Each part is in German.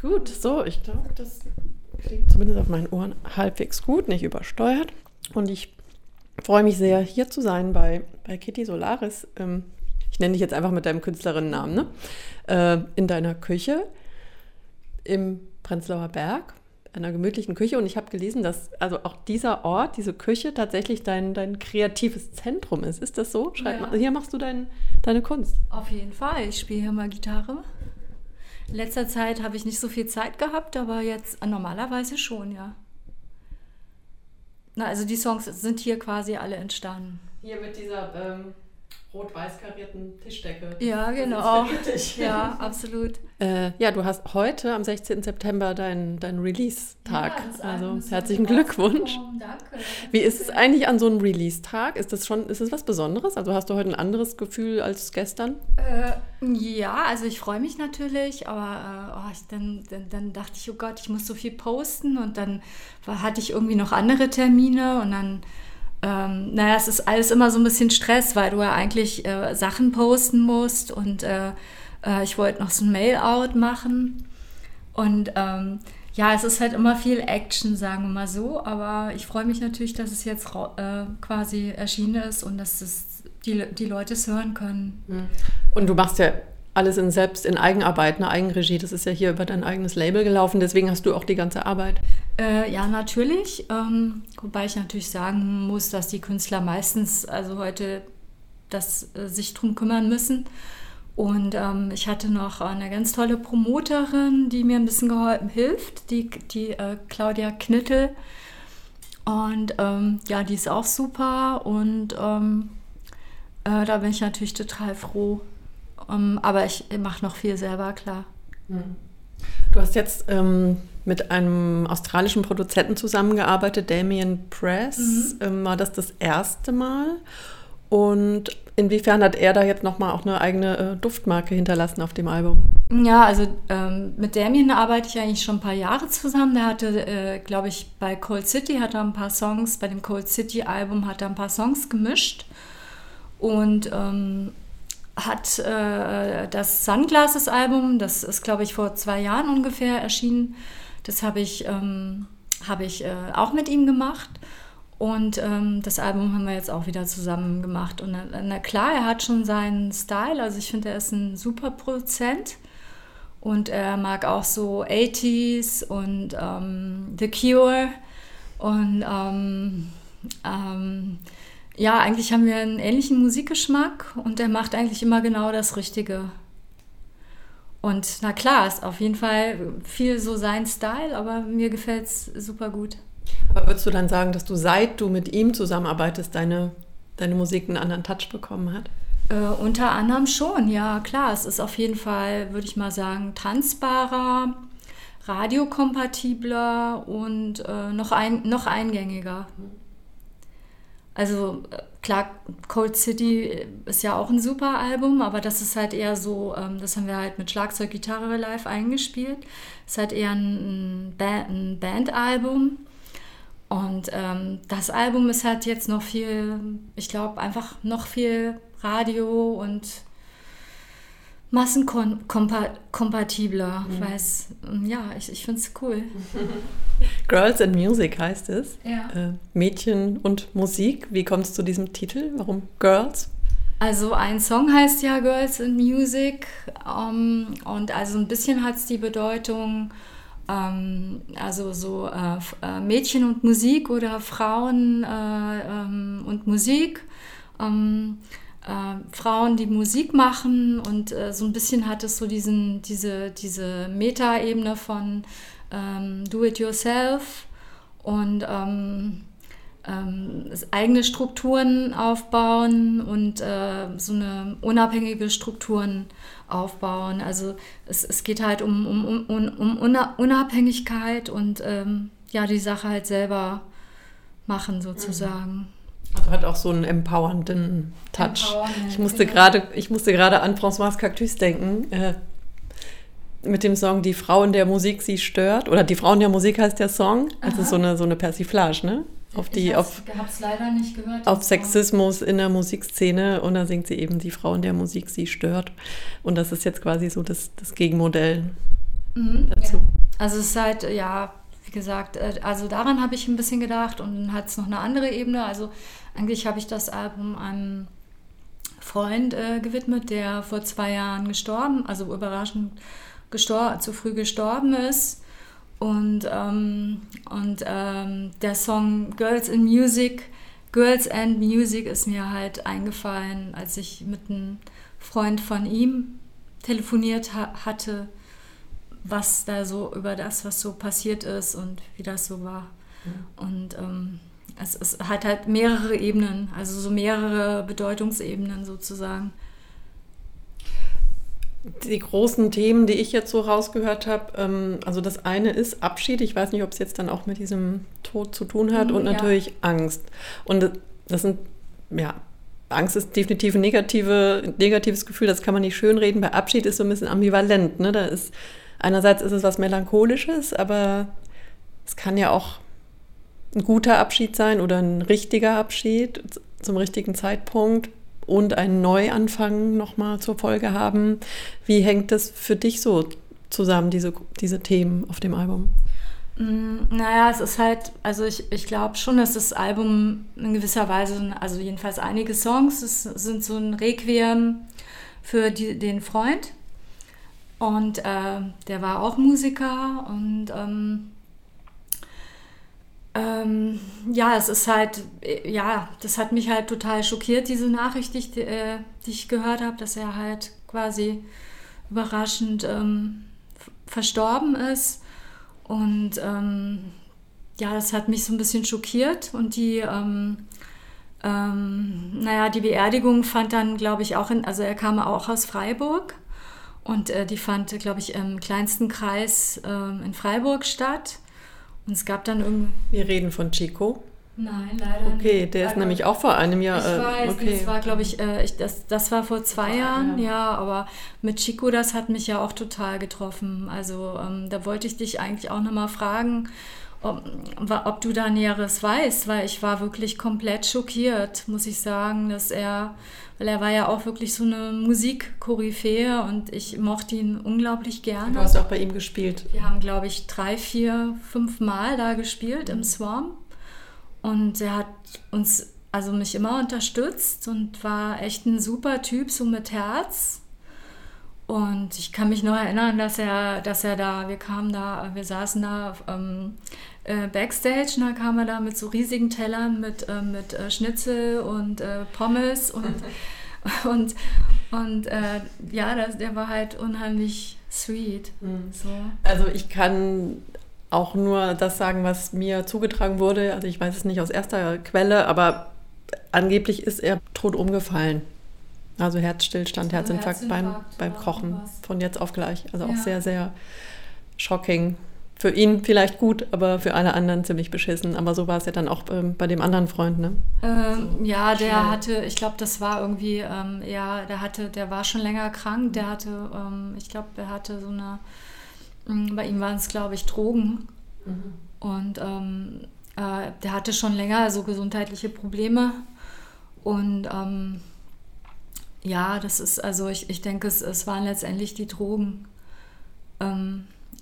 Gut, so, ich glaube, das klingt zumindest auf meinen Ohren halbwegs gut, nicht übersteuert. Und ich freue mich sehr, hier zu sein bei, bei Kitty Solaris. Ähm, ich nenne dich jetzt einfach mit deinem Künstlerinnennamen, ne? Äh, in deiner Küche im Prenzlauer Berg, einer gemütlichen Küche. Und ich habe gelesen, dass also auch dieser Ort, diese Küche tatsächlich dein, dein kreatives Zentrum ist. Ist das so? Schreib Ja. mal, hier machst du dein, deine Kunst. Auf jeden Fall. Ich spiele hier mal Gitarre. In letzter Zeit habe ich nicht so viel Zeit gehabt, aber jetzt äh, normalerweise schon, ja. Na, also die Songs sind hier quasi alle entstanden. Hier mit dieser ähm, rot-weiß karierten Tischdecke. Ja, genau. Ja, absolut. Äh, ja, du hast heute am 16. September deinen dein Release-Tag. Ja, also herzlichen Glückwunsch. rausgekommen. Danke. Wie ist es eigentlich an so einem Release-Tag? Ist das schon, ist es was Besonderes? Also hast du heute ein anderes Gefühl als gestern? Äh, ja, also ich freue mich natürlich, aber äh, oh, ich, dann, dann, dann dachte ich, oh Gott, ich muss so viel posten und dann war, hatte ich irgendwie noch andere Termine und dann, ähm, naja, es ist alles immer so ein bisschen Stress, weil du ja eigentlich äh, Sachen posten musst und äh, äh, ich wollte noch so ein Mail-out machen. Und ähm, ja, es ist halt immer viel Action, sagen wir mal so, aber ich freue mich natürlich, dass es jetzt äh, quasi erschienen ist und dass es die, die Leute es hören können. Und du machst ja alles in selbst in Eigenarbeit, eine Eigenregie. Das ist ja hier über dein eigenes Label gelaufen. Deswegen hast du auch die ganze Arbeit. Äh, ja, natürlich. Ähm, wobei ich natürlich sagen muss, dass die Künstler meistens also heute das, äh, sich drum kümmern müssen. Und ähm, ich hatte noch eine ganz tolle Promoterin, die mir ein bisschen geholfen hilft, die, die äh, Claudia Knittel. Und ähm, ja, die ist auch super und ähm, äh, da bin ich natürlich total froh. Ähm, aber ich mache noch viel selber, klar. Du hast jetzt ähm, mit einem australischen Produzenten zusammengearbeitet, Damien Press. Ähm, war das das erste Mal? Und inwiefern hat er da jetzt nochmal auch eine eigene äh, Duftmarke hinterlassen auf dem Album? Ja, also ähm, mit Damien arbeite ich eigentlich schon ein paar Jahre zusammen. Der hatte, äh, glaube ich, bei Cold City hat er ein paar Songs, bei dem Cold City Album hat er ein paar Songs gemischt und ähm, hat äh, das Sunglasses Album, das ist, glaube ich, vor zwei Jahren ungefähr erschienen. Das habe ich, ähm, habe ich äh, auch mit ihm gemacht. Und ähm, das Album haben wir jetzt auch wieder zusammen gemacht. Und na, na klar, er hat schon seinen Style. Also ich finde, er ist ein super Produzent. Und er mag auch so 80s und ähm, The Cure. Und ähm, ähm, ja, eigentlich haben wir einen ähnlichen Musikgeschmack und er macht eigentlich immer genau das Richtige. Und na klar, ist auf jeden Fall viel so sein Style, aber mir gefällt es super gut. Aber würdest du dann sagen, dass du seit du mit ihm zusammenarbeitest, deine, deine Musik einen anderen Touch bekommen hat? Äh, unter anderem schon, ja klar. Es ist auf jeden Fall, würde ich mal sagen, tanzbarer, radiokompatibler und äh, noch, ein, noch eingängiger. Also äh, klar, Cold City ist ja auch ein super Album, aber das ist halt eher so, ähm, das haben wir halt mit Schlagzeug, Gitarre live eingespielt. Ist halt eher ein, ein, Band, ein Bandalbum. Und ähm, das Album ist halt jetzt noch viel, ich glaube, einfach noch viel Radio und massenkompatibler. Mhm. Weil es, ja, ich, ich finde es cool. Girls and Music heißt es. Ja. Äh, Mädchen und Musik. Wie kommt es zu diesem Titel? Warum Girls? Also ein Song heißt ja Girls and Music um, und also ein bisschen hat es die Bedeutung, ähm, also so äh, Mädchen und Musik oder Frauen äh, ähm, und Musik. Ähm, äh, Frauen, die Musik machen und äh, so ein bisschen hat es so diesen, diese, diese Meta-Ebene von ähm, Do-it-yourself und ähm, ähm, eigene Strukturen aufbauen und äh, so eine unabhängige Strukturen aufbauen. Also es, es geht halt um, um, um, um Unabhängigkeit und ähm, ja, die Sache halt selber machen sozusagen. Also hat auch so einen empowernden Touch. Ich musste genau. gerade, ich musste gerade an François Cactus denken. Äh, mit dem Song Die Frau in der Musik sie stört. Oder Die Frau in der Musik heißt der Song. Also so eine, so eine Persiflage, ne? Auf die, ich auf, hab's leider nicht gehört. auf Sexismus in der Musikszene. Und da singt sie eben Die Frau in der Musik sie stört. Und das ist jetzt quasi so das, das Gegenmodell mhm, dazu. Ja. Also es ist halt, ja, wie gesagt, äh, also daran habe ich ein bisschen gedacht und dann hat es noch eine andere Ebene. Also eigentlich habe ich das Album einem Freund äh, gewidmet, der vor zwei Jahren gestorben, also überraschend gestor zu früh gestorben ist. Und, ähm, und ähm, der Song Girls in Music, Girls and Music ist mir halt eingefallen, als ich mit einem Freund von ihm telefoniert ha hatte, was da so über das, was so passiert ist und wie das so war. Mhm. Und ähm, es, es hat halt mehrere Ebenen, also so mehrere Bedeutungsebenen sozusagen. Die großen Themen, die ich jetzt so rausgehört habe, ähm, also das eine ist Abschied. Ich weiß nicht, ob es jetzt dann auch mit diesem Tod zu tun hat mhm, und natürlich ja. Angst. Und das sind, ja, Angst ist definitiv ein negative, negatives Gefühl, das kann man nicht schönreden. Bei Abschied ist so ein bisschen ambivalent. Ne? Da ist, einerseits ist es was Melancholisches, aber es kann ja auch ein guter Abschied sein oder ein richtiger Abschied zum richtigen Zeitpunkt und einen Neuanfang nochmal zur Folge haben. Wie hängt das für dich so zusammen, diese, diese Themen auf dem Album? Mm, naja, es ist halt, also ich, ich glaube schon, dass das Album in gewisser Weise, also jedenfalls einige Songs, es sind so ein Requiem für die, den Freund. Und äh, der war auch Musiker und ähm, ähm, ja, es ist halt, äh, ja, das hat mich halt total schockiert, diese Nachricht, die ich, äh, die ich gehört habe, dass er halt quasi überraschend ähm, verstorben ist. Und ähm, ja, das hat mich so ein bisschen schockiert. Und die, ähm, ähm, naja, die Beerdigung fand dann, glaube ich, auch in, also er kam auch aus Freiburg. Und äh, die fand, glaube ich, im kleinsten Kreis äh, in Freiburg statt. Und es gab dann irgendwie. Wir reden von Chico. Nein, leider nicht. Okay, der ist nämlich auch vor einem Jahr. Ich äh, weiß, okay. das war, glaube ich, äh, ich, das, das war vor zwei Jahren, ja. ja. aber mit Chico, das hat mich ja auch total getroffen. Also ähm, da wollte ich dich eigentlich auch nochmal fragen, ob, ob du da Näheres weißt, weil ich war wirklich komplett schockiert, muss ich sagen, dass er weil er war ja auch wirklich so eine Musikkoryphäe und ich mochte ihn unglaublich gerne. Du hast auch bei ihm gespielt. Wir haben, glaube ich, drei, vier, fünf Mal da gespielt im Swarm und er hat uns, also mich immer unterstützt und war echt ein super Typ, so mit Herz. Und ich kann mich noch erinnern, dass er, dass er da, wir kamen da, wir saßen da ähm, äh, Backstage und da kam er da mit so riesigen Tellern mit, äh, mit äh, Schnitzel und äh, Pommes und, und, und äh, ja, das, der war halt unheimlich sweet. Mhm. So. Also ich kann auch nur das sagen, was mir zugetragen wurde. Also ich weiß es nicht aus erster Quelle, aber angeblich ist er tot umgefallen. Also Herzstillstand, Herzinfarkt, Herzinfarkt beim, beim Kochen von jetzt auf gleich. Also ja. auch sehr, sehr shocking für ihn vielleicht gut, aber für alle anderen ziemlich beschissen. Aber so war es ja dann auch ähm, bei dem anderen Freund, ne? Ähm, so ja, der schnell. hatte, ich glaube, das war irgendwie, ähm, ja, der hatte, der war schon länger krank. Der hatte, ähm, ich glaube, der hatte so eine, mm, bei ihm waren es, glaube ich, Drogen. Mhm. Und ähm, äh, der hatte schon länger so gesundheitliche Probleme. Und ähm, ja, das ist, also ich, ich denke, es, es waren letztendlich die Drogen.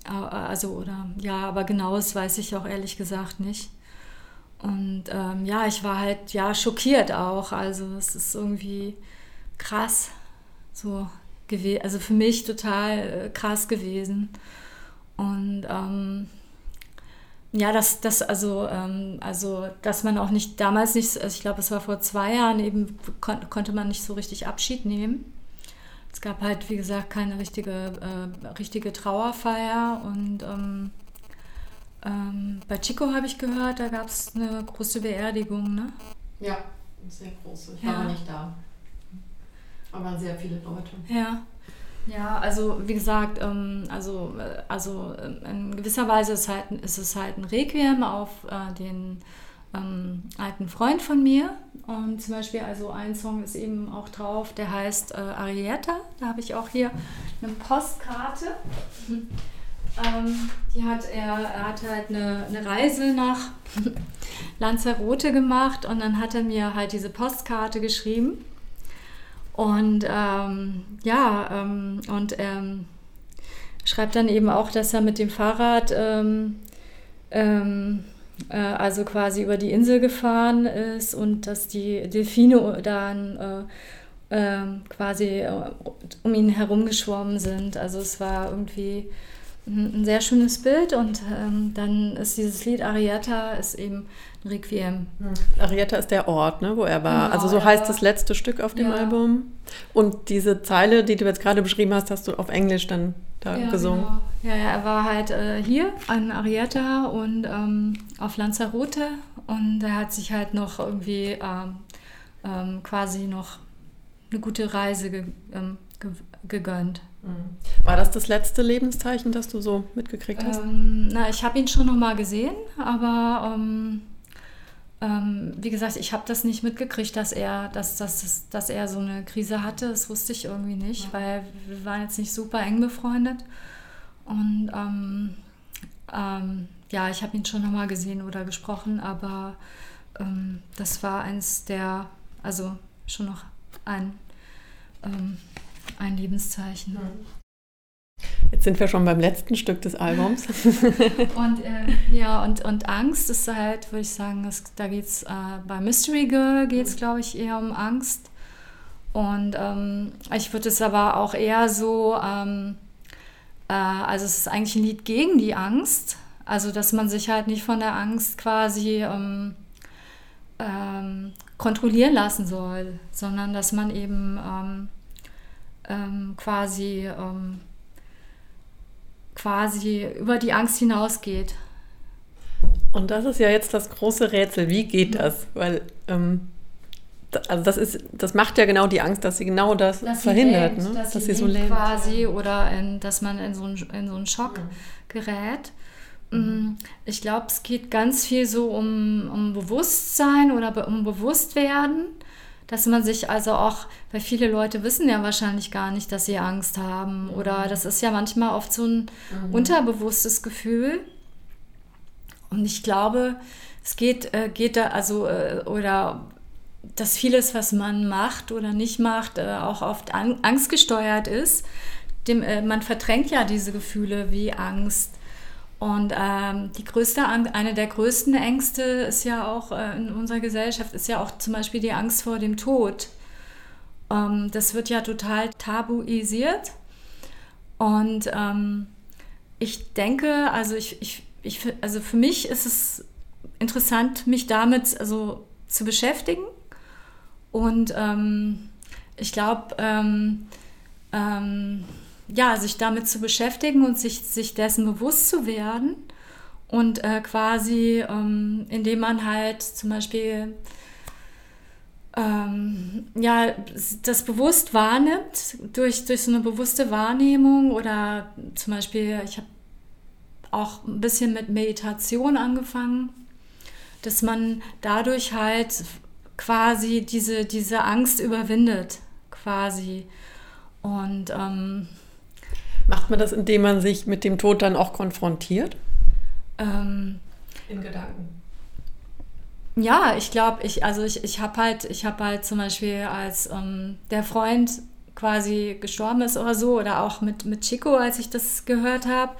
Also, oder ja, aber genaues weiß ich auch ehrlich gesagt nicht. Und ähm, ja, ich war halt ja schockiert auch. Also es ist irgendwie krass so gewesen, also für mich total äh, krass gewesen. Und ähm, ja, dass das also ähm, also dass man auch nicht damals nicht, also ich glaube, es war vor zwei Jahren eben kon konnte man nicht so richtig Abschied nehmen es gab halt, wie gesagt, keine richtige, äh, richtige Trauerfeier und ähm, ähm, bei Chico habe ich gehört, da gab es eine große Beerdigung, ne? Ja, eine sehr große. Ich ja. war nicht da. Aber sehr viele Leute. Ja. Ja, also wie gesagt, ähm, also, äh, also äh, in gewisser Weise ist, halt, ist es halt ein Requiem auf äh, den ähm, alten Freund von mir. Und zum Beispiel, also ein Song ist eben auch drauf, der heißt äh, Arietta. Da habe ich auch hier eine Postkarte. Ähm, die hat er, er hat halt eine, eine Reise nach Lanzarote gemacht und dann hat er mir halt diese Postkarte geschrieben. Und ähm, ja, ähm, und ähm, schreibt dann eben auch, dass er mit dem Fahrrad ähm, ähm, äh, also quasi über die Insel gefahren ist und dass die Delfine dann äh, äh, quasi äh, um ihn herumgeschwommen sind. Also es war irgendwie ein, sehr schönes Bild und ähm, dann ist dieses Lied Arietta ist eben ein Requiem. Arietta ist der Ort, ne, wo er war. Genau, also so heißt das letzte Stück auf dem ja. Album. Und diese Zeile, die du jetzt gerade beschrieben hast, hast du auf Englisch dann da ja, gesungen. Genau. Ja, ja, er war halt äh, hier an Arietta und ähm, auf Lanzarote und er hat sich halt noch irgendwie ähm, ähm, quasi noch eine gute Reise ge ähm, ge gegönnt. Mhm. War das das letzte Lebenszeichen, das du so mitgekriegt hast? Ähm, na, ich habe ihn schon noch mal gesehen, aber ähm, ähm, wie gesagt, ich habe das nicht mitgekriegt, dass er, dass, dass, dass er so eine Krise hatte. Das wusste ich irgendwie nicht, ja. weil wir waren jetzt nicht super eng befreundet. Und ähm, ähm, ja, ich habe ihn schon nochmal gesehen oder gesprochen, aber ähm, das war eins der, also schon noch ein, ein Lebenszeichen. Mhm. Jetzt sind wir schon beim letzten Stück des Albums. und äh, ja, und, und Angst ist halt, würde ich sagen, das, da geht es äh, bei Mystery Girl geht es, glaube ich, eher um Angst. Und ähm, ich würde es aber auch eher so, ähm, äh, also es ist eigentlich ein Lied gegen die Angst. Also dass man sich halt nicht von der Angst quasi ähm, ähm kontrollieren lassen soll, sondern dass man eben ähm, ähm, quasi quasi über die Angst hinausgeht. Und das ist ja jetzt das große Rätsel. Wie geht das? Weil, ähm, also das ist, das macht ja genau die Angst, dass sie genau das dass verhindert, lebt, ne? dass, dass sie, sie so lebt. quasi oder in, dass man in so einen, in so einen Schock mhm. gerät. Mhm. Ich glaube, es geht ganz viel so um, um Bewusstsein oder um Bewusstwerden dass man sich also auch, weil viele Leute wissen ja wahrscheinlich gar nicht, dass sie Angst haben oder mhm. das ist ja manchmal oft so ein mhm. unterbewusstes Gefühl. Und ich glaube, es geht, äh, geht da also äh, oder dass vieles, was man macht oder nicht macht, äh, auch oft an, angstgesteuert ist. Dem, äh, man verdrängt ja diese Gefühle wie Angst und ähm, die größte, eine der größten Ängste ist ja auch äh, in unserer Gesellschaft, ist ja auch zum Beispiel die Angst vor dem Tod. Ähm, das wird ja total tabuisiert. Und ähm, ich denke, also, ich, ich, ich, also für mich ist es interessant, mich damit also, zu beschäftigen. Und ähm, ich glaube, ähm, ähm, ja, sich damit zu beschäftigen und sich, sich dessen bewusst zu werden. Und äh, quasi, ähm, indem man halt zum Beispiel ähm, ja, das bewusst wahrnimmt, durch, durch so eine bewusste Wahrnehmung oder zum Beispiel, ich habe auch ein bisschen mit Meditation angefangen, dass man dadurch halt quasi diese, diese Angst überwindet, quasi. Und ähm, Macht man das, indem man sich mit dem Tod dann auch konfrontiert? Ähm, In Gedanken. Ja, ich glaube, ich, also ich, ich habe halt, ich habe halt zum Beispiel, als ähm, der Freund quasi gestorben ist oder so, oder auch mit, mit Chico, als ich das gehört habe,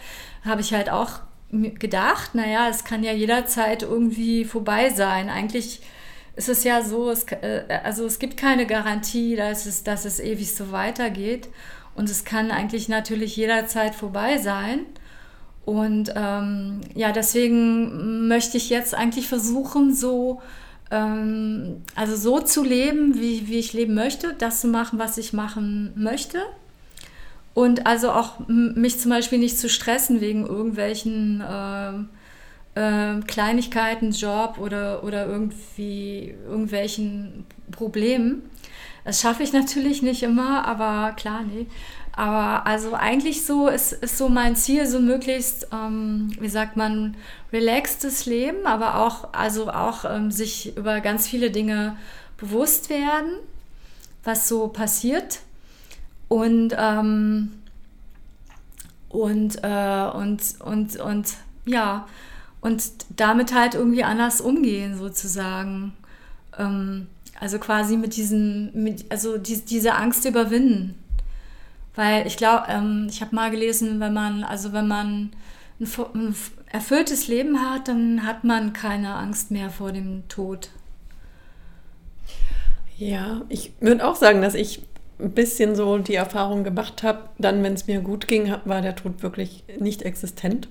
habe ich halt auch gedacht, naja, es kann ja jederzeit irgendwie vorbei sein. Eigentlich ist es ja so, es, äh, also es gibt keine Garantie, dass es, dass es ewig so weitergeht. Und es kann eigentlich natürlich jederzeit vorbei sein. Und ähm, ja, deswegen möchte ich jetzt eigentlich versuchen, so, ähm, also so zu leben, wie, wie ich leben möchte, das zu machen, was ich machen möchte. Und also auch mich zum Beispiel nicht zu stressen wegen irgendwelchen äh, äh, Kleinigkeiten, Job oder, oder irgendwie irgendwelchen Problemen. Das schaffe ich natürlich nicht immer, aber klar, nee. Aber also eigentlich so ist, ist so mein Ziel, so möglichst, ähm, wie sagt man, relaxtes Leben, aber auch, also auch ähm, sich über ganz viele Dinge bewusst werden, was so passiert. Und, ähm, und, äh, und, und, und ja, und damit halt irgendwie anders umgehen, sozusagen. Also quasi mit diesen, mit, also die, diese Angst überwinden. Weil ich glaube, ähm, ich habe mal gelesen, wenn man, also wenn man ein, ein erfülltes Leben hat, dann hat man keine Angst mehr vor dem Tod. Ja, ich würde auch sagen, dass ich ein bisschen so die Erfahrung gemacht habe, dann, wenn es mir gut ging, war der Tod wirklich nicht existent.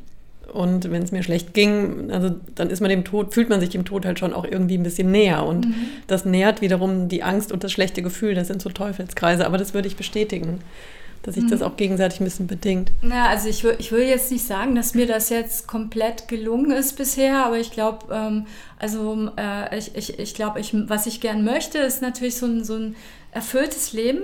Und wenn es mir schlecht ging, also dann ist man dem Tod, fühlt man sich dem Tod halt schon auch irgendwie ein bisschen näher. Und mhm. das nährt wiederum die Angst und das schlechte Gefühl. Das sind so Teufelskreise. Aber das würde ich bestätigen, dass sich mhm. das auch gegenseitig ein bisschen bedingt. Ja, also ich, ich will jetzt nicht sagen, dass mir das jetzt komplett gelungen ist bisher, aber ich glaube, ähm, also äh, ich, ich, ich glaube, ich, was ich gern möchte, ist natürlich so ein, so ein erfülltes Leben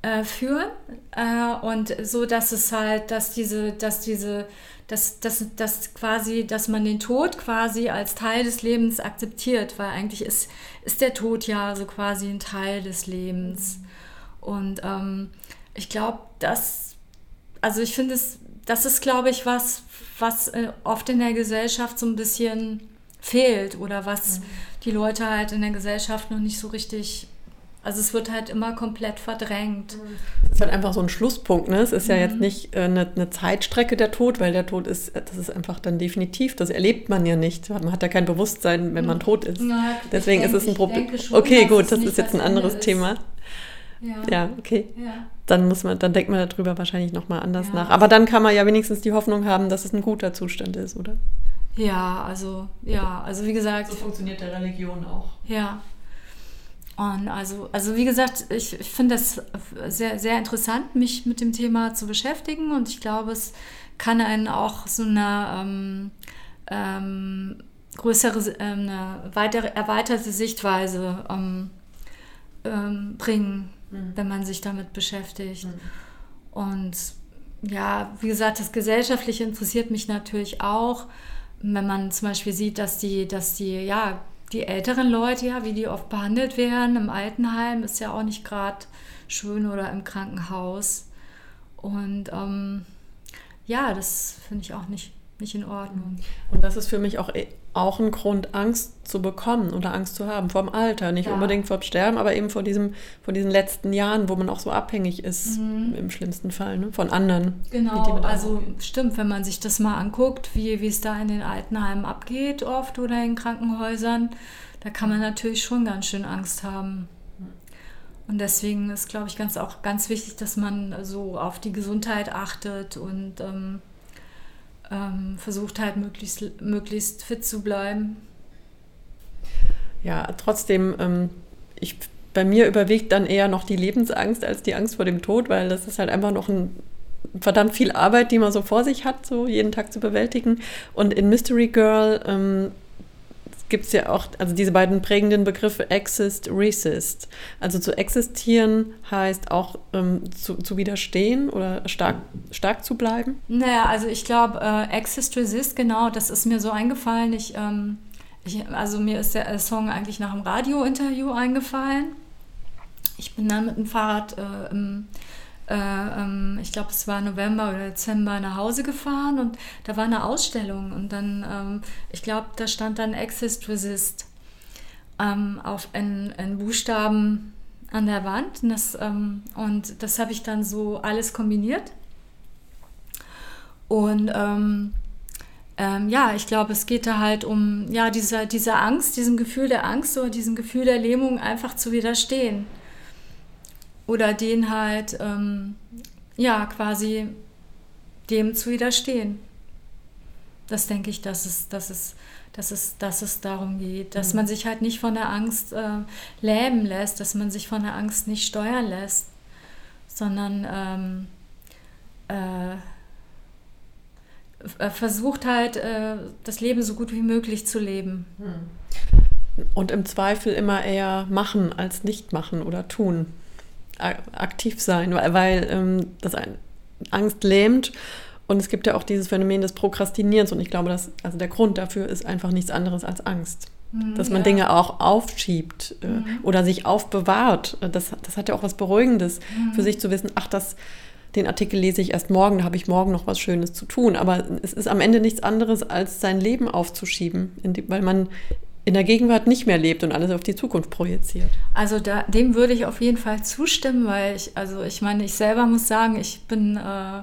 äh, führen äh, und so, dass es halt, dass diese, dass diese, dass, dass, dass quasi, dass man den Tod quasi als Teil des Lebens akzeptiert, weil eigentlich ist, ist der Tod ja so quasi ein Teil des Lebens. Und ähm, ich glaube, dass, also ich finde es, das ist, glaube ich, was, was äh, oft in der Gesellschaft so ein bisschen fehlt oder was mhm. die Leute halt in der Gesellschaft noch nicht so richtig also es wird halt immer komplett verdrängt. Es ist halt einfach so ein Schlusspunkt. Ne? Es ist mhm. ja jetzt nicht äh, eine, eine, Zeitstrecke der Tod, weil der Tod ist, das ist einfach dann definitiv, das erlebt man ja nicht. Man hat ja kein Bewusstsein, wenn man tot ist. Ja, Deswegen denke, ist es ein Problem. Okay, gut, das ist jetzt ein anderes Thema. Ja. ja, okay. Ja. Dann muss man, dann denkt man darüber wahrscheinlich nochmal anders ja. nach. Aber dann kann man ja wenigstens die Hoffnung haben, dass es ein guter Zustand ist, oder? Ja, also, ja, also wie gesagt. So funktioniert der Religion auch. Ja, und also, also wie gesagt, ich, ich finde das sehr, sehr interessant, mich mit dem Thema zu beschäftigen und ich glaube, es kann einen auch so eine ähm, ähm, größere, äh, eine weitere, erweiterte Sichtweise ähm, ähm, bringen, mhm. wenn man sich damit beschäftigt. Mhm. Und ja, wie gesagt, das Gesellschaftliche interessiert mich natürlich auch, wenn man zum Beispiel sieht, dass die, dass die, ja, die älteren Leute, ja, wie die oft behandelt werden im Altenheim, ist ja auch nicht gerade schön oder im Krankenhaus. Und ähm, ja, das finde ich auch nicht, nicht in Ordnung. Und das ist für mich auch, eh, auch ein Grund, Angst zu bekommen oder Angst zu haben vor dem Alter. Nicht ja. unbedingt vor dem Sterben, aber eben vor, diesem, vor diesen letzten Jahren, wo man auch so abhängig ist, mhm. im schlimmsten Fall, ne? von anderen. Genau, also stimmt, wenn man sich das mal anguckt, wie, wie es da in den Altenheimen abgeht oft oder in Krankenhäusern, da kann man natürlich schon ganz schön Angst haben. Und deswegen ist, glaube ich, ganz auch ganz wichtig, dass man so auf die Gesundheit achtet und ähm, ähm, versucht halt möglichst, möglichst fit zu bleiben. Ja, trotzdem, ähm, ich, bei mir überwiegt dann eher noch die Lebensangst als die Angst vor dem Tod, weil das ist halt einfach noch ein verdammt viel Arbeit, die man so vor sich hat, so jeden Tag zu bewältigen. Und in Mystery Girl ähm, gibt es ja auch, also diese beiden prägenden Begriffe exist, resist. Also zu existieren heißt auch ähm, zu, zu widerstehen oder stark, stark zu bleiben. Naja, also ich glaube, äh, exist, resist, genau, das ist mir so eingefallen. Ich, ähm, ich, also mir ist der Song eigentlich nach einem Radiointerview eingefallen. Ich bin dann mit dem Fahrrad äh, äh, ich glaube, es war November oder Dezember nach Hause gefahren und da war eine Ausstellung und dann, ähm, ich glaube, da stand dann Exist Resist ähm, auf einen Buchstaben an der Wand und das, ähm, und das habe ich dann so alles kombiniert. Und ähm, ähm, ja, ich glaube, es geht da halt um ja, diese, diese Angst, diesem Gefühl der Angst oder diesem Gefühl der Lähmung einfach zu widerstehen oder den halt, ähm, ja, quasi dem zu widerstehen. Das denke ich, dass es, dass es, dass es, dass es darum geht, dass mhm. man sich halt nicht von der Angst äh, lähmen lässt, dass man sich von der Angst nicht steuern lässt, sondern ähm, äh, versucht halt, äh, das Leben so gut wie möglich zu leben. Mhm. Und im Zweifel immer eher machen als nicht machen oder tun aktiv sein, weil, weil ähm, das Angst lähmt. Und es gibt ja auch dieses Phänomen des Prokrastinierens. Und ich glaube, dass, also der Grund dafür ist einfach nichts anderes als Angst. Mhm, dass man ja. Dinge auch aufschiebt äh, mhm. oder sich aufbewahrt. Das, das hat ja auch was Beruhigendes, mhm. für sich zu wissen, ach, das, den Artikel lese ich erst morgen, da habe ich morgen noch was Schönes zu tun. Aber es ist am Ende nichts anderes, als sein Leben aufzuschieben, weil man in der Gegenwart nicht mehr lebt und alles auf die Zukunft projiziert. Also da, dem würde ich auf jeden Fall zustimmen, weil ich, also ich meine, ich selber muss sagen, ich bin äh,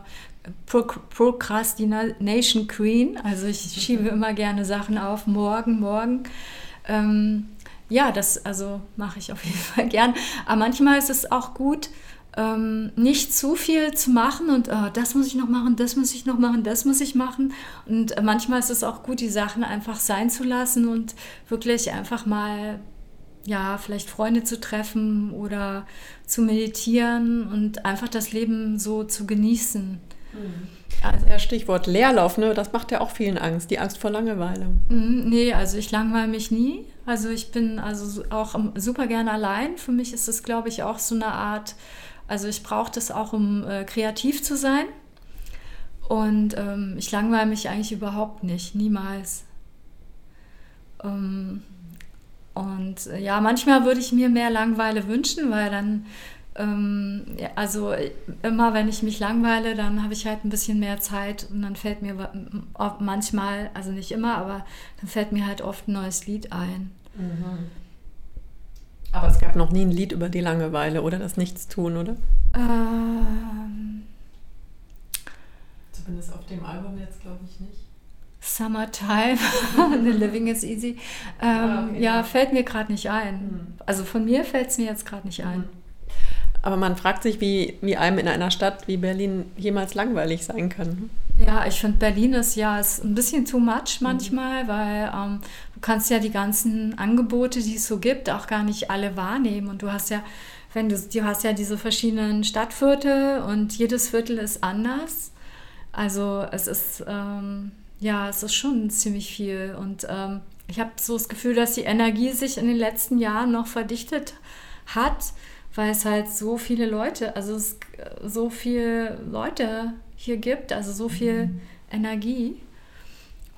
Pro Procrastination Queen. Also ich schiebe immer gerne Sachen auf, morgen, morgen. Ähm, ja, das also mache ich auf jeden Fall gern. Aber manchmal ist es auch gut, ähm, nicht zu viel zu machen und oh, das muss ich noch machen, das muss ich noch machen, das muss ich machen. Und äh, manchmal ist es auch gut, die Sachen einfach sein zu lassen und wirklich einfach mal, ja, vielleicht Freunde zu treffen oder zu meditieren und einfach das Leben so zu genießen. Mhm. Also, ja, Stichwort Leerlauf, ne? das macht ja auch vielen Angst, die Angst vor Langeweile. Mhm, nee, also ich langweile mich nie. Also ich bin also auch super gerne allein. Für mich ist es, glaube ich, auch so eine Art also ich brauche das auch, um äh, kreativ zu sein. Und ähm, ich langweile mich eigentlich überhaupt nicht, niemals. Ähm, und äh, ja, manchmal würde ich mir mehr Langeweile wünschen, weil dann, ähm, ja, also immer wenn ich mich langweile, dann habe ich halt ein bisschen mehr Zeit und dann fällt mir manchmal, also nicht immer, aber dann fällt mir halt oft ein neues Lied ein. Mhm. Aber es gab noch nie ein Lied über die Langeweile oder das Nichtstun, oder? Ähm, Zumindest auf dem Album jetzt, glaube ich, nicht. Summertime, The Living is Easy. Ähm, ah, okay. Ja, fällt mir gerade nicht ein. Hm. Also von mir fällt es mir jetzt gerade nicht ein. Hm. Aber man fragt sich, wie, wie einem in einer Stadt wie Berlin jemals langweilig sein kann. Ja, ich finde Berlin ist ja ist ein bisschen too much manchmal, mhm. weil ähm, kannst ja die ganzen Angebote, die es so gibt, auch gar nicht alle wahrnehmen. Und du hast ja, wenn du, du hast ja diese verschiedenen Stadtviertel und jedes Viertel ist anders. Also es ist, ähm, ja, es ist schon ziemlich viel. Und ähm, ich habe so das Gefühl, dass die Energie sich in den letzten Jahren noch verdichtet hat, weil es halt so viele Leute, also es, so viele Leute hier gibt, also so viel mhm. Energie.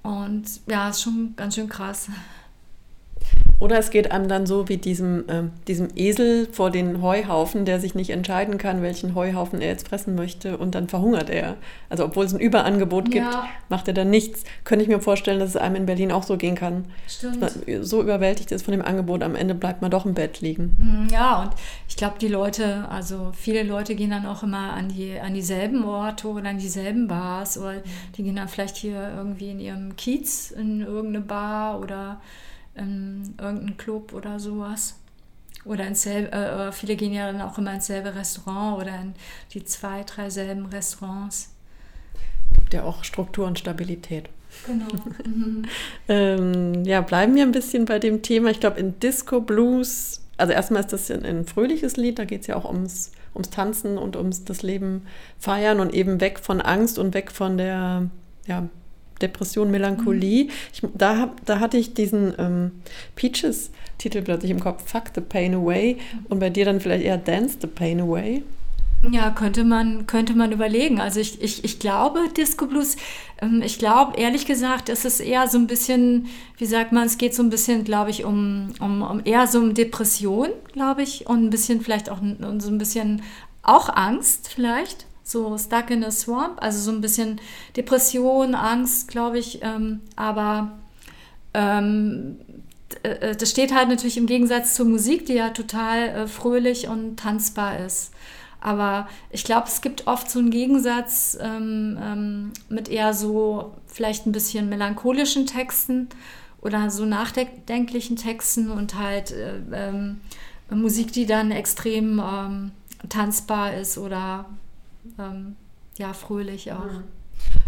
Und ja, ist schon ganz schön krass. Oder es geht einem dann so wie diesem, äh, diesem Esel vor den Heuhaufen, der sich nicht entscheiden kann, welchen Heuhaufen er jetzt fressen möchte und dann verhungert er. Also obwohl es ein Überangebot gibt, ja. macht er dann nichts. Könnte ich mir vorstellen, dass es einem in Berlin auch so gehen kann. Stimmt. So überwältigt ist von dem Angebot, am Ende bleibt man doch im Bett liegen. Hm, ja, und ich glaube, die Leute, also viele Leute gehen dann auch immer an, die, an dieselben Orte oder an dieselben Bars oder die gehen dann vielleicht hier irgendwie in ihrem Kiez in irgendeine Bar oder in irgendeinen Club oder sowas. Oder ins selbe, äh, viele gehen ja dann auch immer ins selbe Restaurant oder in die zwei, drei selben Restaurants. Gibt ja auch Struktur und Stabilität. Genau. Mhm. ähm, ja, bleiben wir ein bisschen bei dem Thema. Ich glaube, in Disco Blues, also erstmal ist das ein, ein fröhliches Lied, da geht es ja auch ums, ums Tanzen und ums das Leben feiern und eben weg von Angst und weg von der ja, Depression, Melancholie. Mhm. Ich, da, da hatte ich diesen ähm, Peaches-Titel plötzlich im Kopf, Fuck the Pain Away. Und bei dir dann vielleicht eher Dance the Pain Away. Ja, könnte man, könnte man überlegen. Also ich, ich, ich glaube, Disco Blues, ähm, ich glaube, ehrlich gesagt, es ist eher so ein bisschen, wie sagt man, es geht so ein bisschen, glaube ich, um, um, um eher so um Depression, glaube ich, und ein bisschen vielleicht auch so ein bisschen auch Angst vielleicht so stuck in a swamp, also so ein bisschen Depression, Angst, glaube ich. Ähm, aber ähm, äh, das steht halt natürlich im Gegensatz zur Musik, die ja total äh, fröhlich und tanzbar ist. Aber ich glaube, es gibt oft so einen Gegensatz ähm, ähm, mit eher so vielleicht ein bisschen melancholischen Texten oder so nachdenklichen Texten und halt äh, ähm, Musik, die dann extrem ähm, tanzbar ist oder ähm, ja, fröhlich auch. Mhm.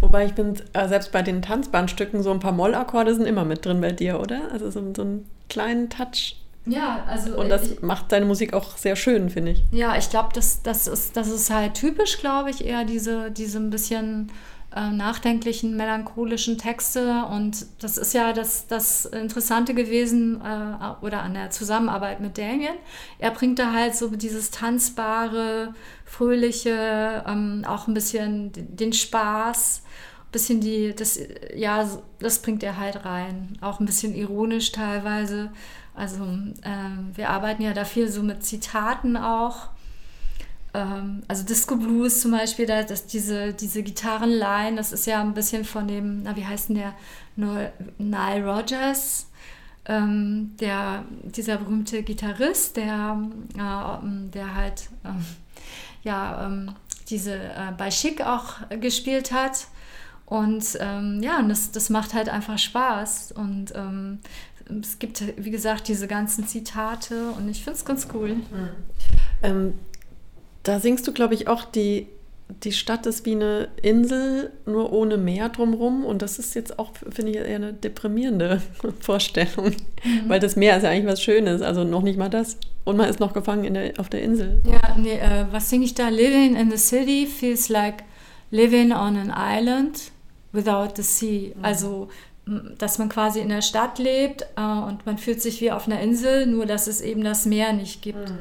Wobei ich bin, äh, selbst bei den Tanzbahnstücken, so ein paar Mollakkorde sind immer mit drin bei dir, oder? Also so, so einen kleinen Touch. Ja, also. Und das ich, macht deine Musik auch sehr schön, finde ich. Ja, ich glaube, das, das, ist, das ist halt typisch, glaube ich, eher diese, diese ein bisschen äh, nachdenklichen, melancholischen Texte. Und das ist ja das, das Interessante gewesen äh, oder an der Zusammenarbeit mit Damien. Er bringt da halt so dieses tanzbare, fröhliche, ähm, auch ein bisschen den Spaß, ein bisschen die, das, ja, das bringt er halt rein. Auch ein bisschen ironisch teilweise. Also äh, wir arbeiten ja da viel so mit Zitaten auch ähm, also Disco Blues zum Beispiel, da, dass diese, diese Gitarrenline, das ist ja ein bisschen von dem, na wie heißt denn der, Nile Rogers. ähm, der, dieser berühmte Gitarrist, der, äh, der halt ähm, ja, ähm, diese äh, bei Schick auch gespielt hat. Und ähm, ja, und das, das macht halt einfach Spaß. Und ähm, es gibt, wie gesagt, diese ganzen Zitate und ich finde es ganz cool. Mhm. Ähm, da singst du, glaube ich, auch die die Stadt ist wie eine Insel, nur ohne Meer drumherum. Und das ist jetzt auch, finde ich, eher eine deprimierende Vorstellung. Mhm. Weil das Meer ist ja eigentlich was Schönes, also noch nicht mal das. Und man ist noch gefangen der, auf der Insel. Ja, nee, äh, was singe ich da? Living in the city feels like living on an island without the sea. Mhm. Also, dass man quasi in der Stadt lebt äh, und man fühlt sich wie auf einer Insel, nur dass es eben das Meer nicht gibt. Mhm.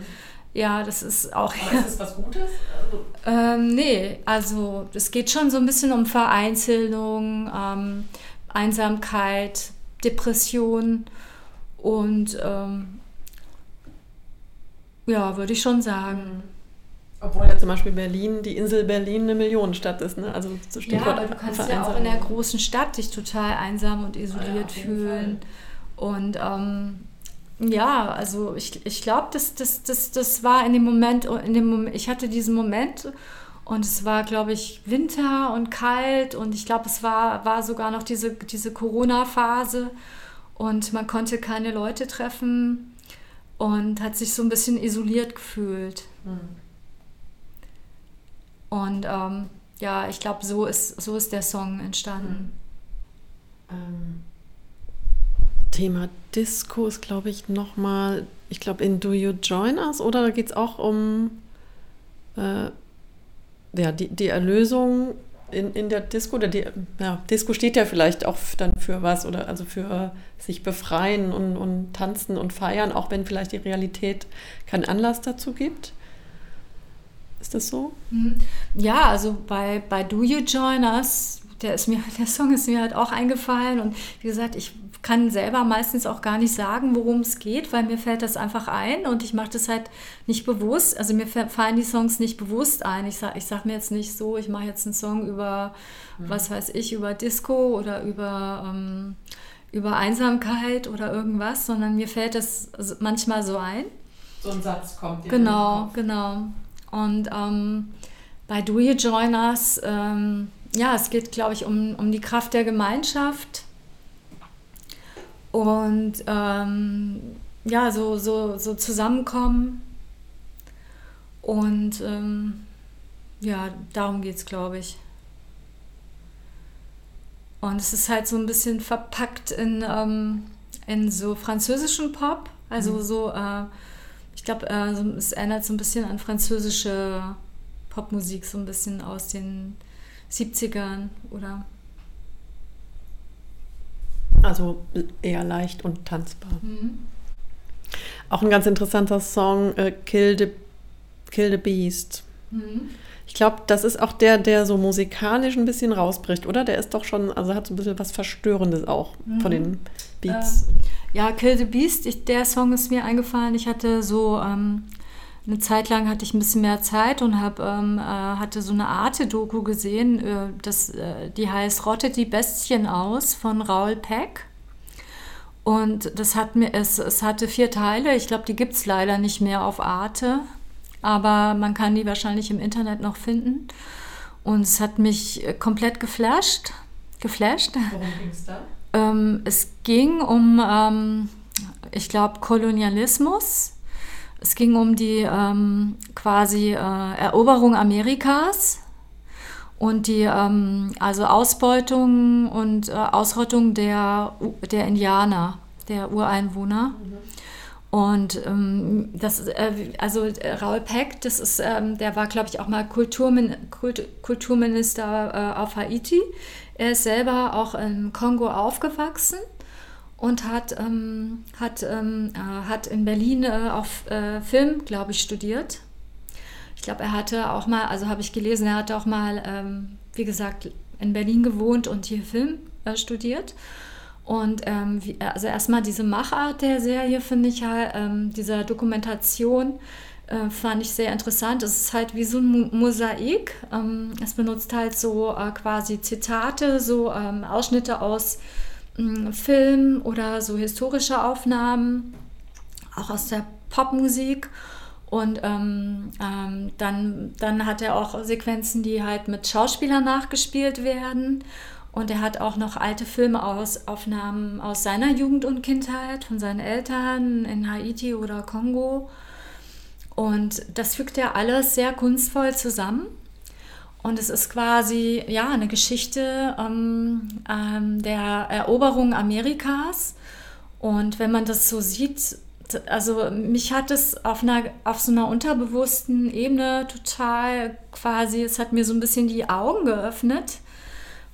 Ja, das ist auch. Aber ist das was Gutes? Also ähm, nee, also es geht schon so ein bisschen um Vereinzelung, ähm, Einsamkeit, Depression und ähm, ja, würde ich schon sagen. Mhm. Obwohl ja zum Beispiel Berlin, die Insel Berlin eine Millionenstadt ist, ne? Also so ja, aber du kannst ja auch in der großen Stadt dich total einsam und isoliert ja, fühlen. Fall. Und ähm, ja, also ich, ich glaube, das, das, das, das war in dem Moment, in dem Moment, ich hatte diesen Moment und es war, glaube ich, Winter und kalt und ich glaube, es war, war sogar noch diese, diese Corona-Phase und man konnte keine Leute treffen und hat sich so ein bisschen isoliert gefühlt. Mhm. Und ähm, ja, ich glaube, so ist, so ist der Song entstanden. Mhm. Ähm Thema Disco ist, glaube ich, nochmal, ich glaube, in Do You Join Us oder da geht es auch um äh, ja, die, die Erlösung in, in der Disco. Oder die, ja, Disco steht ja vielleicht auch dann für was oder also für sich befreien und, und tanzen und feiern, auch wenn vielleicht die Realität keinen Anlass dazu gibt. Ist das so? Mhm. Ja, also bei, bei Do You Join Us, der, ist mir, der Song ist mir halt auch eingefallen und wie gesagt, ich kann selber meistens auch gar nicht sagen, worum es geht, weil mir fällt das einfach ein und ich mache das halt nicht bewusst. Also mir fallen die Songs nicht bewusst ein. Ich sage ich sag mir jetzt nicht so, ich mache jetzt einen Song über, mhm. was weiß ich, über Disco oder über, ähm, über Einsamkeit oder irgendwas, sondern mir fällt das manchmal so ein. So ein Satz kommt. Genau, genau. Und ähm, bei Do You Join Us, ähm, ja, es geht, glaube ich, um, um die Kraft der Gemeinschaft und ähm, ja, so, so, so zusammenkommen. Und ähm, ja, darum geht es, glaube ich. Und es ist halt so ein bisschen verpackt in, ähm, in so französischen Pop. Also mhm. so, äh, ich glaube, äh, es erinnert so ein bisschen an französische Popmusik, so ein bisschen aus den 70ern oder also eher leicht und tanzbar. Mhm. Auch ein ganz interessanter Song, äh, Kill, the, Kill the Beast. Mhm. Ich glaube, das ist auch der, der so musikalisch ein bisschen rausbricht, oder? Der ist doch schon, also hat so ein bisschen was Verstörendes auch mhm. von den Beats. Äh, ja, Kill the Beast, ich, der Song ist mir eingefallen. Ich hatte so ähm, eine Zeit lang hatte ich ein bisschen mehr Zeit und hab, ähm, äh, hatte so eine Arte-Doku gesehen, äh, das, äh, die heißt Rottet die Bestien aus von Raoul Peck. Und das hat mir, es, es hatte vier Teile. Ich glaube, die gibt es leider nicht mehr auf Arte, aber man kann die wahrscheinlich im Internet noch finden. Und es hat mich äh, komplett geflasht. geflasht. Worum ging es da? Ähm, es ging um, ähm, ich glaube, Kolonialismus es ging um die ähm, quasi äh, Eroberung Amerikas und die ähm, also Ausbeutung und äh, Ausrottung der, der Indianer, der Ureinwohner. Mhm. Und ähm, das, äh, also äh, Raul Peck, das ist, ähm, der war, glaube ich, auch mal Kulturmin Kult Kulturminister äh, auf Haiti. Er ist selber auch im Kongo aufgewachsen und hat, ähm, hat, ähm, äh, hat in Berlin äh, auf äh, Film, glaube ich, studiert. Ich glaube, er hatte auch mal, also habe ich gelesen, er hatte auch mal, ähm, wie gesagt, in Berlin gewohnt und hier Film äh, studiert. Und ähm, wie, also erstmal diese Machart der Serie finde ich halt, dieser Dokumentation äh, fand ich sehr interessant. Es ist halt wie so ein Mosaik. Ähm, es benutzt halt so äh, quasi Zitate, so Ausschnitte aus Film oder so historische Aufnahmen, auch aus der Popmusik. Und ähm, ähm, dann, dann hat er auch Sequenzen, die halt mit Schauspielern nachgespielt werden. Und er hat auch noch alte Filmaufnahmen aus seiner Jugend und Kindheit, von seinen Eltern in Haiti oder Kongo. Und das fügt er alles sehr kunstvoll zusammen. Und es ist quasi ja eine Geschichte ähm, ähm, der Eroberung Amerikas. Und wenn man das so sieht, also mich hat es auf, einer, auf so einer unterbewussten Ebene total quasi, es hat mir so ein bisschen die Augen geöffnet,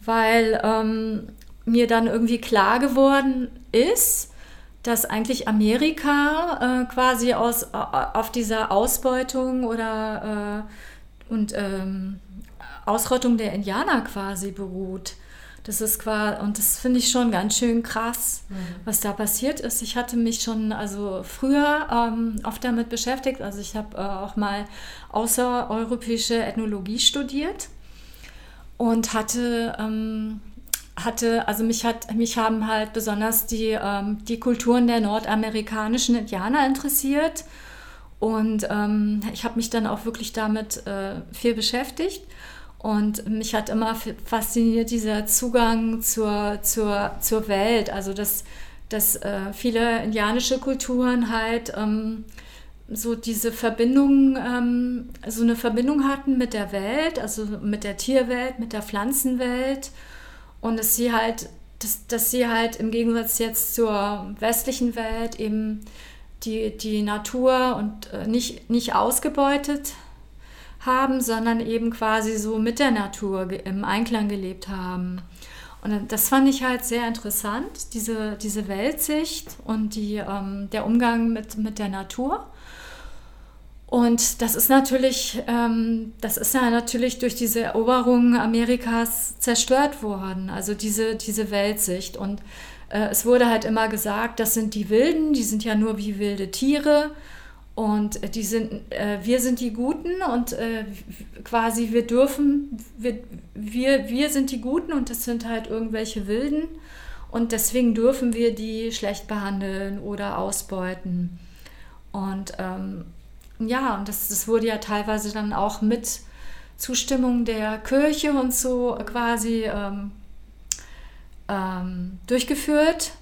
weil ähm, mir dann irgendwie klar geworden ist, dass eigentlich Amerika äh, quasi aus, auf dieser Ausbeutung oder äh, und ähm, Ausrottung der Indianer quasi beruht. Das ist quasi, und das finde ich schon ganz schön krass, mhm. was da passiert ist. Ich hatte mich schon also früher ähm, oft damit beschäftigt. Also ich habe äh, auch mal außereuropäische Ethnologie studiert und hatte, ähm, hatte also mich, hat, mich haben halt besonders die, ähm, die Kulturen der nordamerikanischen Indianer interessiert. Und ähm, ich habe mich dann auch wirklich damit äh, viel beschäftigt. Und mich hat immer fasziniert dieser Zugang zur, zur, zur Welt, also dass, dass äh, viele indianische Kulturen halt ähm, so diese Verbindung, ähm, so eine Verbindung hatten mit der Welt, also mit der Tierwelt, mit der Pflanzenwelt. Und dass sie halt, dass, dass sie halt im Gegensatz jetzt zur westlichen Welt eben die, die Natur und äh, nicht, nicht ausgebeutet haben, sondern eben quasi so mit der Natur im Einklang gelebt haben. Und das fand ich halt sehr interessant, diese, diese Weltsicht und die, ähm, der Umgang mit, mit der Natur. Und das ist natürlich, ähm, das ist ja natürlich durch diese Eroberung Amerikas zerstört worden, also diese, diese Weltsicht. Und äh, es wurde halt immer gesagt, das sind die Wilden, die sind ja nur wie wilde Tiere. Und die sind, äh, wir sind die Guten und äh, quasi wir dürfen, wir, wir, wir sind die Guten und das sind halt irgendwelche Wilden. Und deswegen dürfen wir die schlecht behandeln oder ausbeuten. Und ähm, ja, und das, das wurde ja teilweise dann auch mit Zustimmung der Kirche und so quasi ähm, ähm, durchgeführt.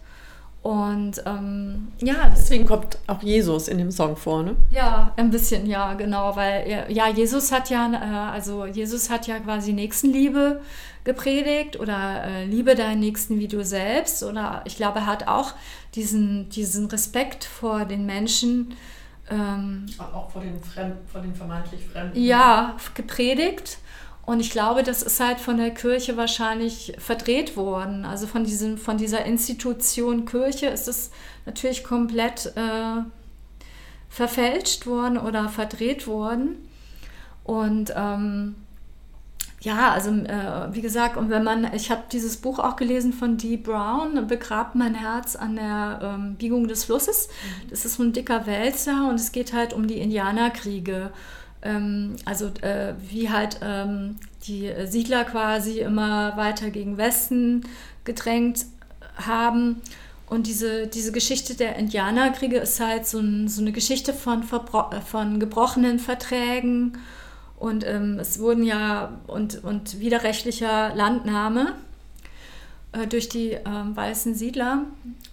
Und ähm, ja. Deswegen kommt auch Jesus in dem Song vor, ne? Ja, ein bisschen, ja, genau, weil ja, Jesus hat ja, äh, also Jesus hat ja quasi Nächstenliebe gepredigt oder äh, liebe deinen Nächsten wie du selbst. Oder ich glaube, er hat auch diesen, diesen Respekt vor den Menschen. Ähm, auch vor den, Fremd, vor den vermeintlich Fremden. Ja, gepredigt. Und ich glaube, das ist halt von der Kirche wahrscheinlich verdreht worden. Also von, diesem, von dieser Institution Kirche ist es natürlich komplett äh, verfälscht worden oder verdreht worden. Und ähm, ja, also äh, wie gesagt, und wenn man, ich habe dieses Buch auch gelesen von Dee Brown, Begrabt mein Herz an der ähm, Biegung des Flusses. Mhm. Das ist so ein dicker Wälzer und es geht halt um die Indianerkriege also äh, wie halt ähm, die Siedler quasi immer weiter gegen Westen gedrängt haben. Und diese, diese Geschichte der Indianerkriege ist halt so, ein, so eine Geschichte von, von gebrochenen Verträgen und ähm, es wurden ja und, und widerrechtlicher Landnahme äh, durch die ähm, weißen Siedler.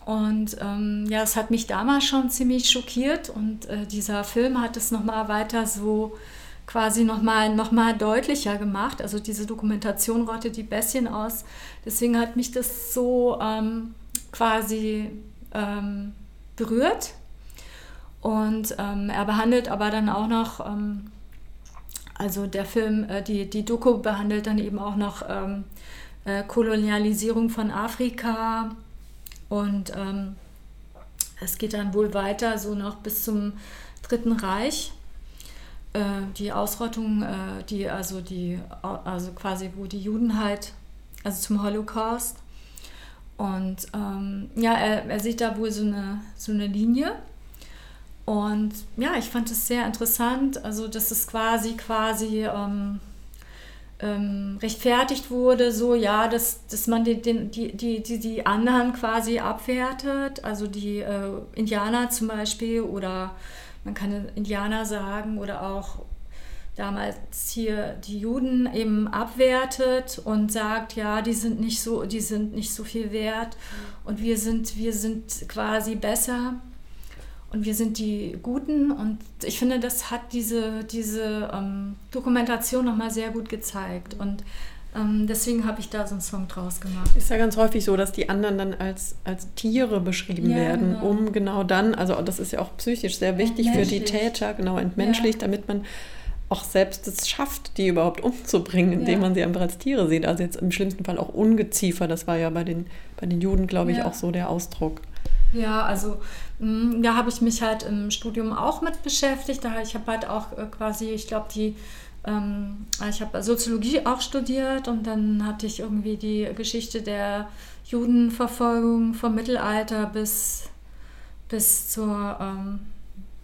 Und ähm, ja, es hat mich damals schon ziemlich schockiert und äh, dieser Film hat es nochmal weiter so quasi nochmal noch mal deutlicher gemacht. Also diese Dokumentation rottet die Bässchen aus. Deswegen hat mich das so ähm, quasi ähm, berührt. Und ähm, er behandelt aber dann auch noch, ähm, also der Film, äh, die, die Doku behandelt dann eben auch noch ähm, äh, Kolonialisierung von Afrika und ähm, es geht dann wohl weiter, so noch bis zum Dritten Reich. Äh, die Ausrottung, äh, die, also die, also quasi, wo die Juden halt, also zum Holocaust. Und ähm, ja, er, er sieht da wohl so eine, so eine Linie. Und ja, ich fand es sehr interessant. Also, das ist quasi, quasi ähm, ähm, rechtfertigt wurde, so ja, dass, dass man den, die, die, die, die anderen quasi abwertet, also die äh, Indianer zum Beispiel oder man kann Indianer sagen oder auch damals hier die Juden eben abwertet und sagt, ja, die sind nicht so, die sind nicht so viel wert und wir sind, wir sind quasi besser und wir sind die Guten. Und ich finde, das hat diese, diese ähm, Dokumentation nochmal sehr gut gezeigt. Und ähm, deswegen habe ich da so einen Song draus gemacht. Ist ja ganz häufig so, dass die anderen dann als, als Tiere beschrieben ja, werden, genau. um genau dann, also das ist ja auch psychisch sehr wichtig für die Täter, genau entmenschlicht, ja. damit man auch selbst es schafft, die überhaupt umzubringen, indem ja. man sie einfach als Tiere sieht. Also jetzt im schlimmsten Fall auch Ungeziefer, das war ja bei den, bei den Juden, glaube ich, auch so der Ausdruck. Ja, also da habe ich mich halt im Studium auch mit beschäftigt. Da ich habe halt auch äh, quasi, ich glaube, die ähm, ich habe Soziologie auch studiert und dann hatte ich irgendwie die Geschichte der Judenverfolgung vom Mittelalter bis, bis zur ähm,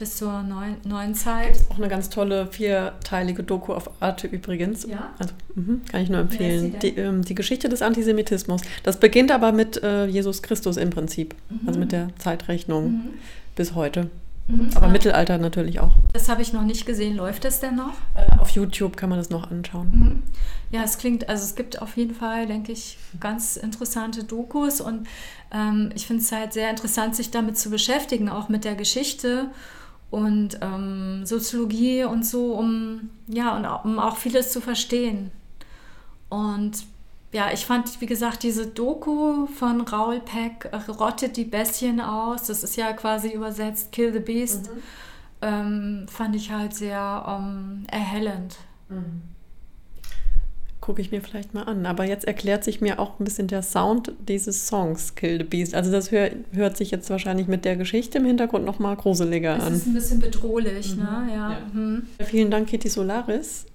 bis zur neuen, neuen Zeit. Auch eine ganz tolle vierteilige Doku auf Arte übrigens. Ja. Also, mh, kann ich nur empfehlen. Die, ähm, die, Geschichte des Antisemitismus. Das beginnt aber mit äh, Jesus Christus im Prinzip. Mhm. Also mit der Zeitrechnung mhm. bis heute. Mhm. Aber ah. Mittelalter natürlich auch. Das habe ich noch nicht gesehen. Läuft das denn noch? Äh, auf YouTube kann man das noch anschauen. Mhm. Ja, es klingt, also es gibt auf jeden Fall, denke ich, ganz interessante Dokus und ähm, ich finde es halt sehr interessant, sich damit zu beschäftigen, auch mit der Geschichte und ähm, Soziologie und so, um, ja, und um auch vieles zu verstehen. Und ja, ich fand, wie gesagt, diese Doku von Raoul Peck, äh, Rottet die Bestien aus, das ist ja quasi übersetzt Kill the Beast, mhm. ähm, fand ich halt sehr ähm, erhellend. Mhm gucke ich mir vielleicht mal an. Aber jetzt erklärt sich mir auch ein bisschen der Sound dieses Songs Kill the Beast. Also das hör, hört sich jetzt wahrscheinlich mit der Geschichte im Hintergrund noch mal gruseliger an. Das ist ein bisschen bedrohlich, mhm. ne? Ja. ja. Mhm. Vielen Dank, Kitty Solaris.